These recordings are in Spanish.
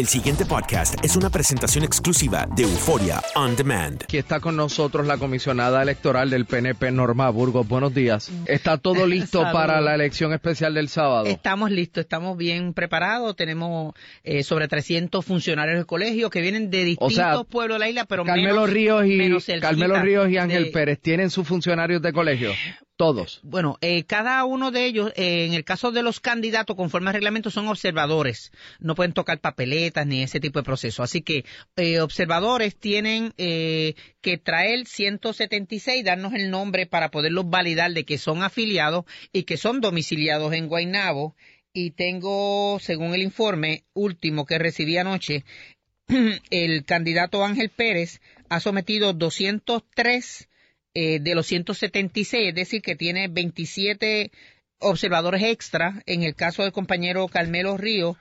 El siguiente podcast es una presentación exclusiva de Euforia On Demand. Aquí está con nosotros la comisionada electoral del PNP, Norma Burgos. Buenos días. ¿Está todo listo para la elección especial del sábado? Estamos listos, estamos bien preparados. Tenemos eh, sobre 300 funcionarios del colegio que vienen de distintos pueblos de la isla, pero Carmelo menos, Ríos y menos el Carmelo Ríos y Ángel de- Pérez tienen sus funcionarios de colegio. Todos. Bueno, eh, cada uno de ellos, eh, en el caso de los candidatos, conforme al reglamento, son observadores. No pueden tocar papeletas ni ese tipo de proceso. Así que eh, observadores tienen eh, que traer 176, darnos el nombre para poderlos validar de que son afiliados y que son domiciliados en Guaynabo. Y tengo, según el informe último que recibí anoche, el candidato Ángel Pérez ha sometido 203 eh, de los 176, es decir, que tiene 27 observadores extra. En el caso del compañero Carmelo Ríos,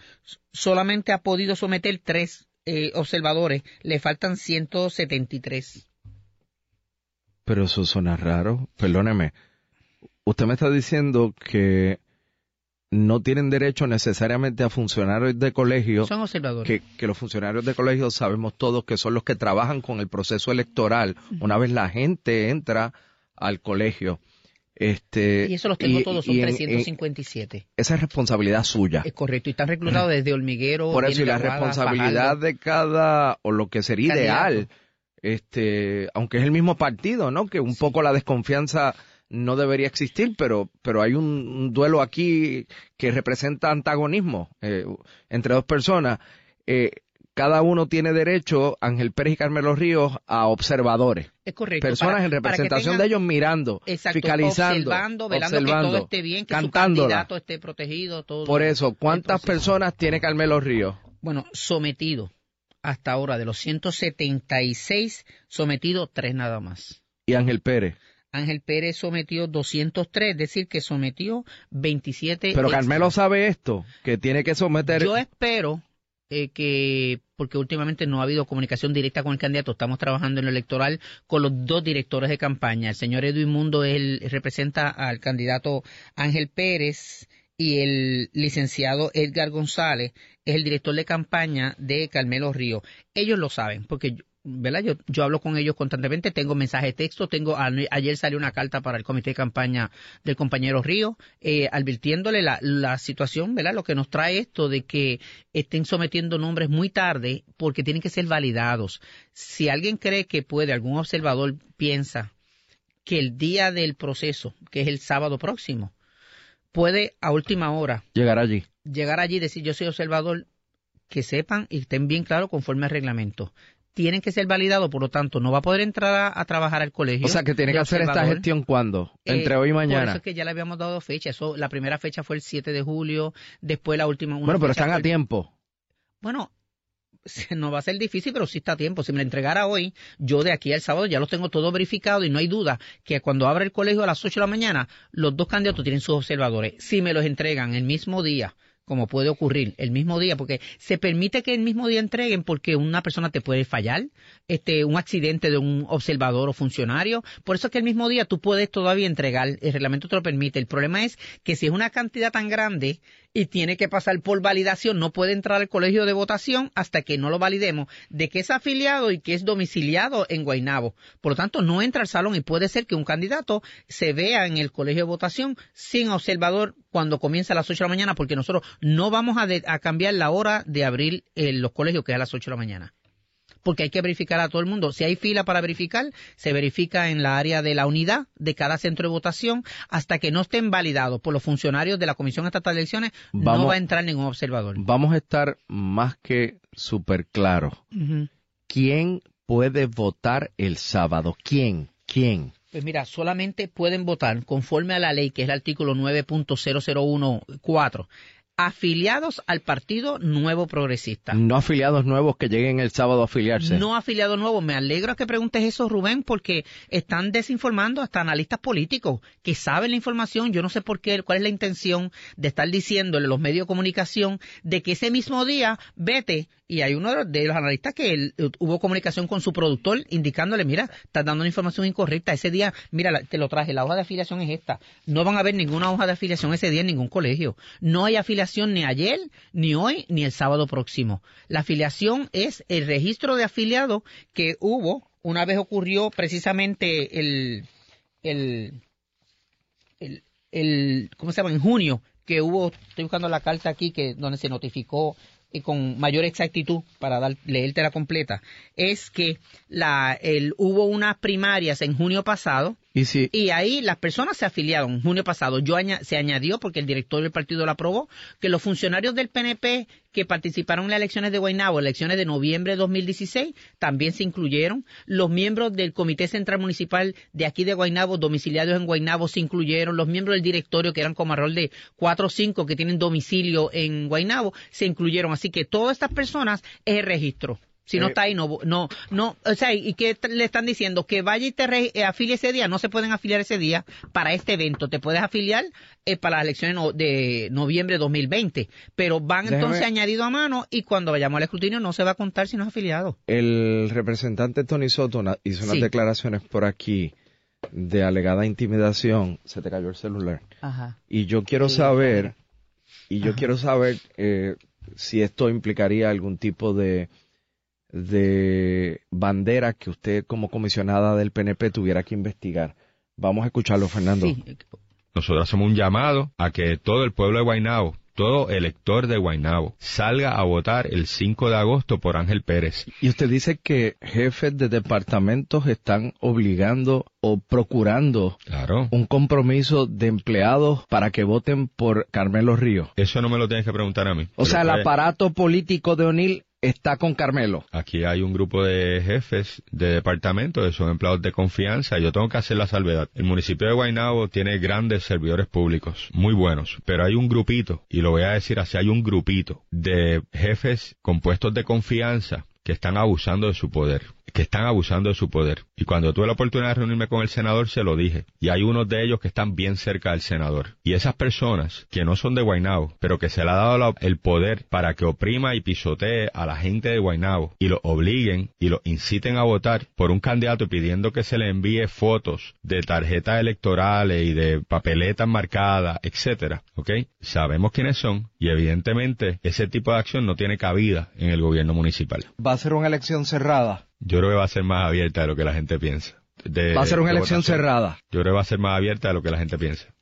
solamente ha podido someter tres eh, observadores, le faltan 173. Pero eso suena raro. Perdóneme. Usted me está diciendo que no tienen derecho necesariamente a funcionarios de colegio. Son observadores. que, que los funcionarios de colegio sabemos todos que son los que trabajan con el proceso electoral una vez la gente entra al colegio. Este, Y eso los tengo y- todos, son y en- en- 357. esa es responsabilidad suya. Es correcto, y están reclutados desde Hormiguero. Por eso, y la Aguada, responsabilidad Fajardo. de cada, o lo que sería Candidato. ideal, este, aunque es el mismo partido, ¿no? Que un poco la desconfianza no debería existir, pero, pero hay un, un duelo aquí que representa antagonismo eh, entre dos personas. Eh, cada uno tiene derecho, Ángel Pérez y Carmelo Ríos, a observadores. Es correcto. Personas para- en representación tengan- de ellos mirando, Exacto, fiscalizando, observando, velando que todo esté bien, que su cantándola. candidato esté protegido. Todo Por eso, ¿cuántas personas tiene Carmelo Ríos? Bueno, sometido hasta ahora de los 176, sometido tres nada más. Y Ángel Pérez. Ángel Pérez sometió 203, es decir, que sometió 27. Pero. Carmelo sabe esto, que tiene que someter... Yo espero eh, que, porque últimamente no ha habido comunicación directa con el candidato, estamos trabajando en lo electoral con los dos directores de campaña. El señor Edwin Mundo representa al candidato Ángel Pérez y el licenciado Edgar González es el director de campaña de Carmelo Río. Ellos lo saben, porque ¿verdad? Yo, yo hablo con ellos constantemente, tengo mensaje de texto, tengo a- ayer salió una carta para el comité de campaña del compañero Río, eh, advirtiéndole la, la situación, ¿verdad? Lo que nos trae esto de que estén sometiendo nombres muy tarde porque tienen que ser validados. Si alguien cree que puede, algún observador piensa que el día del proceso, que es el sábado próximo, puede a última hora Llegar allí. llegar allí y decir yo soy observador, que sepan y estén bien claros conforme al reglamento. Tienen que ser validados, por lo tanto, no va a poder entrar a, a trabajar al colegio. O sea, que tiene que hacer esta gestión cuándo? Eh, Entre hoy y Por mañana. eso es que ya le habíamos dado fecha. Eso, la primera fecha fue el 7 de julio, después la última. una bueno, pero están a tiempo. Bueno, no va a ser difícil, pero sí está a tiempo. Si me la entregara hoy, yo de aquí al sábado ya lo tengo todo verificado y no hay duda que cuando abra el colegio a las 8 de la mañana, los dos candidatos tienen sus observadores. Si me los entregan el mismo día, como puede ocurrir el mismo día, porque se permite que el mismo día entreguen porque una persona te puede fallar, este, un accidente de un observador o funcionario, por eso es que el mismo día tú puedes todavía entregar, el reglamento te lo permite. El problema es que si es una cantidad tan grande y tiene que pasar por validación, no puede entrar al colegio de votación hasta que no lo validemos de que es afiliado y que es domiciliado en Guaynabo. Por lo tanto, no entra al salón y puede ser que un candidato se vea en el colegio de votación sin observador cuando comienza a las 8 de la mañana, porque nosotros no vamos a, de- a cambiar la hora de abrir eh, los colegios, que es a las 8 de la mañana. Porque hay que verificar a todo el mundo. Si hay fila para verificar, se verifica en la área de la unidad de cada centro de votación hasta que no estén validados por los funcionarios de la Comisión Estatal de Elecciones. no va a entrar ningún observador. Vamos a estar más que súper claros. ¿Quién puede votar el sábado? ¿Quién? ¿Quién? Pues mira, solamente pueden votar conforme a la ley, que es el artículo 9.0014, afiliados al Partido Nuevo Progresista. No afiliados nuevos que lleguen el sábado a afiliarse. No afiliados nuevos. Me alegro que preguntes eso, Rubén, porque están desinformando hasta analistas políticos que saben la información. Yo no sé por qué, cuál es la intención de estar diciéndole a los medios de comunicación de que ese mismo día vete. Y hay uno de los, de los analistas que él, eh, hubo comunicación con su productor indicándole, mira, estás dando una información incorrecta. Ese día, mira, la- te lo traje, la hoja de afiliación es esta. No van a haber ninguna hoja de afiliación ese día en ningún colegio. No hay afiliación ni ayer, ni hoy, ni el sábado próximo. La afiliación es el registro de afiliado que hubo, una vez ocurrió precisamente el, el, el ¿cómo se llama? En junio, que hubo, estoy buscando la carta aquí, que donde se notificó y con mayor exactitud para dar, leerte la completa, es que la, el, hubo unas primarias en junio pasado Y si, y ahí las personas se afiliaron en junio pasado. Yo aña- se añadió, porque el director del partido lo aprobó, que los funcionarios del PNP que participaron en las elecciones de Guaynabo, elecciones de noviembre de 2016, también se incluyeron. Los miembros del Comité Central Municipal de aquí de Guaynabo, domiciliados en Guaynabo, se incluyeron. Los miembros del directorio, que eran como alrededor de cuatro o cinco que tienen domicilio en Guaynabo, se incluyeron. Así que todas estas personas es el registro. Si no Eh, está ahí, no, no, no, o sea, ¿y qué le están diciendo? Que vaya y te re- eh, afilie ese día, no se pueden afiliar ese día para este evento, te puedes afiliar eh, para las elecciones no- de noviembre de 2020, pero van Déjame- entonces añadido a mano y cuando vayamos al escrutinio no se va a contar si no es afiliado. el representante Tony Soto hizo unas Sí. declaraciones por aquí de alegada intimidación. Se te cayó el celular. Ajá. Y yo quiero Sí, saber, y yo Ajá. quiero saber eh, si esto implicaría algún tipo de, de bandera que usted como comisionada del PNP tuviera que investigar. Vamos a escucharlo, Fernando. Sí, Nosotros hacemos un llamado a que todo el pueblo de Guaynabo, todo elector de Guaynabo, salga a votar el 5 de agosto por Ángel Pérez. Y usted dice que jefes de departamentos están obligando o procurando Claro. un compromiso de empleados para que voten por Carmelo Río. Eso no me lo tienes que preguntar a mí. O sea, el aparato político de O'Neill está con Carmelo. Aquí hay un grupo de jefes de departamento que son empleados de confianza yo tengo que hacer la salvedad. El municipio de Guaynabo tiene grandes servidores públicos, muy buenos, pero hay un grupito, y lo voy a decir así, hay un grupito de jefes con puestos de confianza que están abusando de su poder, que están abusando de su poder. Y cuando tuve la oportunidad de reunirme con el senador, se lo dije. Y hay unos de ellos que están bien cerca del senador. Y esas personas que no son de Guaynabo, pero que se le ha dado la- el poder para que oprima y pisotee a la gente de Guaynabo y lo obliguen y lo inciten a votar por un candidato pidiendo que se le envíe fotos de tarjetas electorales y de papeletas marcadas, etcétera, ¿ok? Sabemos quiénes son y evidentemente ese tipo de acción no tiene cabida en el gobierno municipal. Va a ser una elección cerrada. Yo creo que va a ser más abierta de lo que la gente piensa. De- Va a ser una elección votación. cerrada. Yo creo que va a ser más abierta de lo que la gente piensa.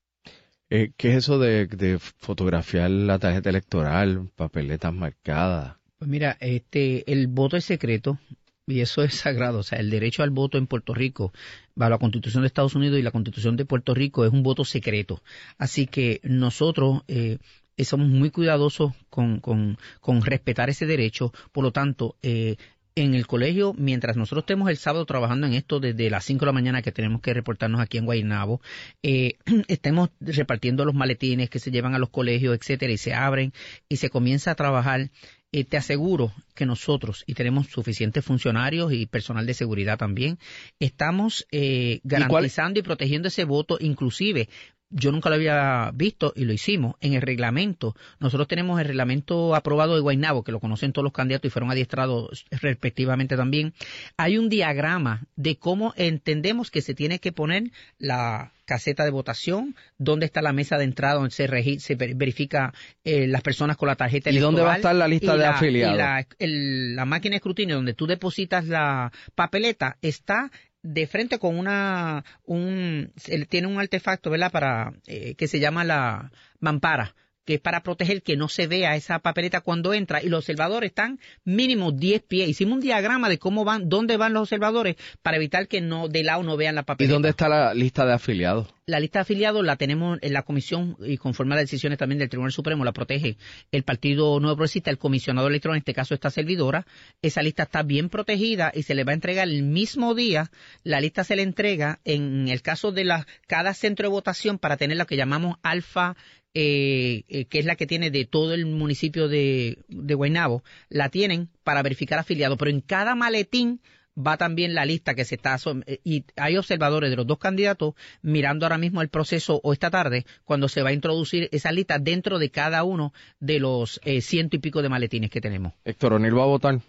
Eh, ¿Qué es eso de, de fotografiar la tarjeta electoral, papeletas marcadas? Pues mira, este, el voto es secreto y eso es sagrado. O sea, el derecho al voto en Puerto Rico, bajo la Constitución de Estados Unidos y la Constitución de Puerto Rico, es un voto secreto. Así que nosotros eh, somos muy cuidadosos con, con, con respetar ese derecho. Por lo tanto, eh, en el colegio, mientras nosotros estemos el sábado trabajando en esto desde las 5 de la mañana que tenemos que reportarnos aquí en Guaynabo, eh, estemos repartiendo los maletines que se llevan a los colegios, etcétera, y se abren y se comienza a trabajar eh, te aseguro que nosotros, y tenemos suficientes funcionarios y personal de seguridad también, estamos eh, garantizando y, protegiendo ese voto, inclusive. Yo nunca lo había visto y lo hicimos en el reglamento. Nosotros tenemos el reglamento aprobado de Guaynabo, que lo conocen todos los candidatos y fueron adiestrados respectivamente también. Hay un diagrama de cómo entendemos que se tiene que poner la caseta de votación, dónde está la mesa de entrada donde se, regi- se ver- verifica eh, las personas con la tarjeta ¿Y dónde va a estar la lista de la- afiliados? y la, el- la máquina de escrutinio donde tú depositas la papeleta está de frente con una un tiene un artefacto verdad para eh, que se llama la mampara que es para proteger que no se vea esa papeleta cuando entra y los observadores están mínimo 10 pies. Hicimos un diagrama de cómo van, dónde van los observadores para evitar que no de lado no vean la ¿Y papeleta. dónde está la lista de afiliados? La lista de afiliados la tenemos en la comisión y conforme a las decisiones también del Tribunal Supremo la protege el Partido Nuevo Progresista, el comisionado electoral, en este caso esta servidora. Esa lista está bien protegida y se le va a entregar el mismo día. La lista se le entrega en el caso de la, cada centro de votación para tener lo que llamamos alfa eh, eh, que es la que tiene de todo el municipio de, de Guaynabo, la tienen para verificar afiliados, pero en cada maletín va también la lista que se está y hay observadores de los dos candidatos mirando ahora mismo el proceso o esta tarde cuando se va a introducir esa lista dentro de cada uno de los eh, ciento y pico de maletines que tenemos. Héctor O'Neill va a votar.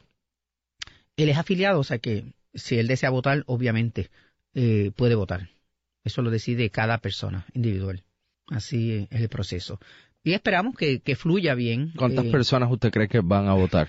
Él es afiliado, o sea que si él desea votar, obviamente eh, puede votar. Eso lo decide cada persona individual. Así es el proceso. Y esperamos que, que fluya bien. ¿Cuántas Eh, personas usted cree que van a votar?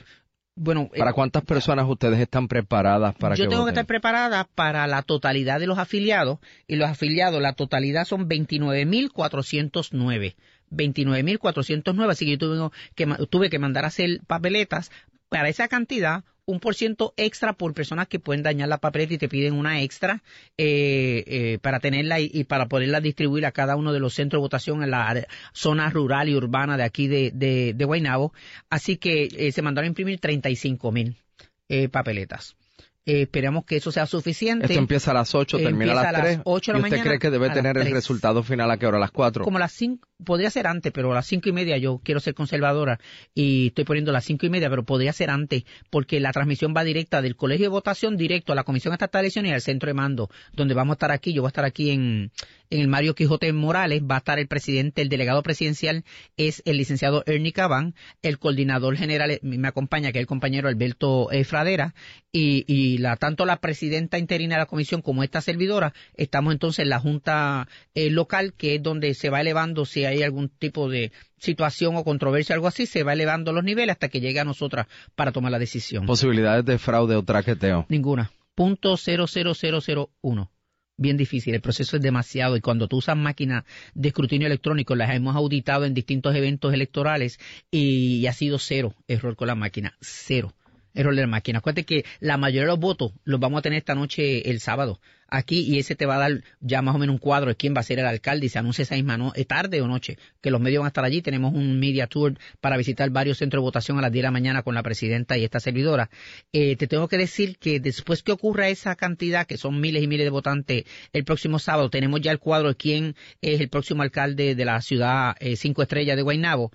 Bueno, eh, ¿Para cuántas personas ustedes están preparadas para yo que tengo que estar preparada para la totalidad de los afiliados y los afiliados, la totalidad son 29.409. 29.409, así que yo tuve que, tuve que mandar a hacer papeletas para esa cantidad, un por ciento extra por personas que pueden dañar la papeleta y te piden una extra eh, eh, para tenerla y, para poderla distribuir a cada uno de los centros de votación en la zona rural y urbana de aquí de, de, de Guaynabo. Así que eh, se mandaron a imprimir 35 mil eh, papeletas. Eh, esperamos que eso sea suficiente. Esto empieza a las 8, termina a las a las 3. 8 de la ¿Y usted mañana cree que debe a tener el 3. resultado final a qué hora? ¿A las 4? como a las cinco, podría ser antes, pero a las cinco y media yo quiero ser conservadora y estoy poniendo las cinco y media, pero podría ser antes, porque la transmisión va directa del colegio de votación directo a la Comisión Estatal de Elecciones y al centro de mando, donde vamos a estar aquí, yo voy a estar aquí en, en el Mario Quijote Morales va a estar el presidente, el delegado presidencial es el licenciado Ernie Cabán, el coordinador general eh, me acompaña, que es el compañero Alberto eh, Fradera, y, la, tanto la presidenta interina de la comisión como esta servidora, estamos entonces en la junta eh, local, que es donde se va elevando si hay algún tipo de situación o controversia, algo así, se va elevando los niveles hasta que llegue a nosotras para tomar la decisión. ¿Posibilidades de fraude o traqueteo? Ninguna. Punto 00001. Bien difícil, el proceso es demasiado y cuando tú usas máquinas de escrutinio electrónico, las hemos auditado en distintos eventos electorales y, ha sido cero error con la máquina, cero la máquina. Acuérdate que la mayoría de los votos los vamos a tener esta noche el sábado aquí y ese te va a dar ya más o menos un cuadro de quién va a ser el alcalde y se anuncia esa misma no- eh, tarde o noche que los medios van a estar allí. Tenemos un media tour para visitar varios centros de votación a las 10 de la mañana con la presidenta y esta servidora. Eh, te tengo que decir que después que ocurra esa cantidad, que son miles y miles de votantes, el próximo sábado tenemos ya el cuadro de quién es el próximo alcalde de la ciudad eh, Cinco Estrellas de Guaynabo.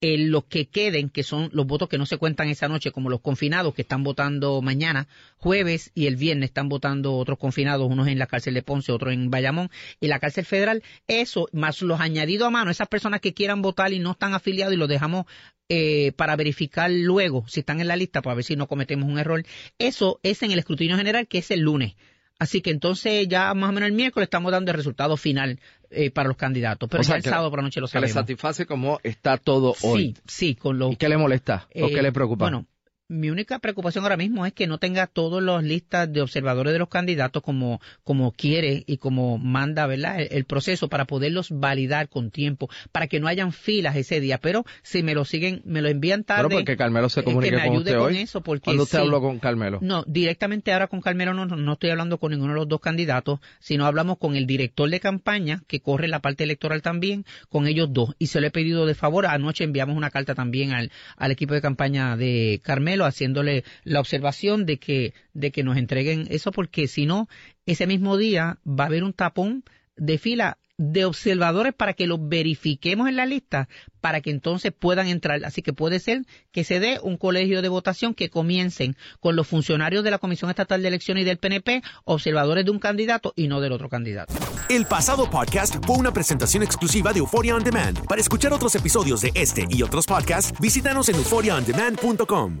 Eh, los que queden, que son los votos que no se cuentan esa noche, como los confinados que están votando mañana, jueves y el viernes están votando otros confinados, unos en la cárcel de Ponce, otros en Bayamón y la cárcel federal, eso más los añadidos a mano, esas personas que quieran votar y no están afiliados y los dejamos eh, para verificar luego si están en la lista para ver si no cometemos un error, eso es en el escrutinio general que es el lunes. Así que entonces ya más o menos el miércoles estamos dando el resultado final eh, para los candidatos, pero O sea, ya el sábado por la noche lo Que le sabemos. satisface como está todo hoy. Sí, sí, con los ¿Y qué le molesta? ¿O eh, qué le preocupa? Bueno, mi única preocupación ahora mismo es que no tenga todas las listas de observadores de los candidatos como, como quiere y como manda ¿verdad? El, el proceso para poderlos validar con tiempo, para que no hayan filas ese día. Pero si me lo siguen, me lo envían tarde. Bueno, porque Carmelo se eh, comunica que me con ayude usted con hoy. eso, porque ¿Cuándo usted sí. habló con Carmelo? No, directamente ahora con Carmelo no, no estoy hablando con ninguno de los dos candidatos, sino hablamos con el director de campaña, que corre la parte electoral también, con ellos dos. Y se lo he pedido de favor. Anoche enviamos una carta también al, al equipo de campaña de Haciéndole la observación de que, de que nos entreguen eso, porque si no, ese mismo día va a haber un tapón de fila de observadores para que los verifiquemos en la lista, para que entonces puedan entrar. Así que puede ser que se dé un colegio de votación que comiencen con los funcionarios de la Comisión Estatal de Elecciones y del PNP, observadores de un candidato y no del otro candidato. El pasado podcast fue una presentación exclusiva de Euphoria On Demand. Para escuchar otros episodios de este y otros podcasts, visítanos en euphoriaondemand.com.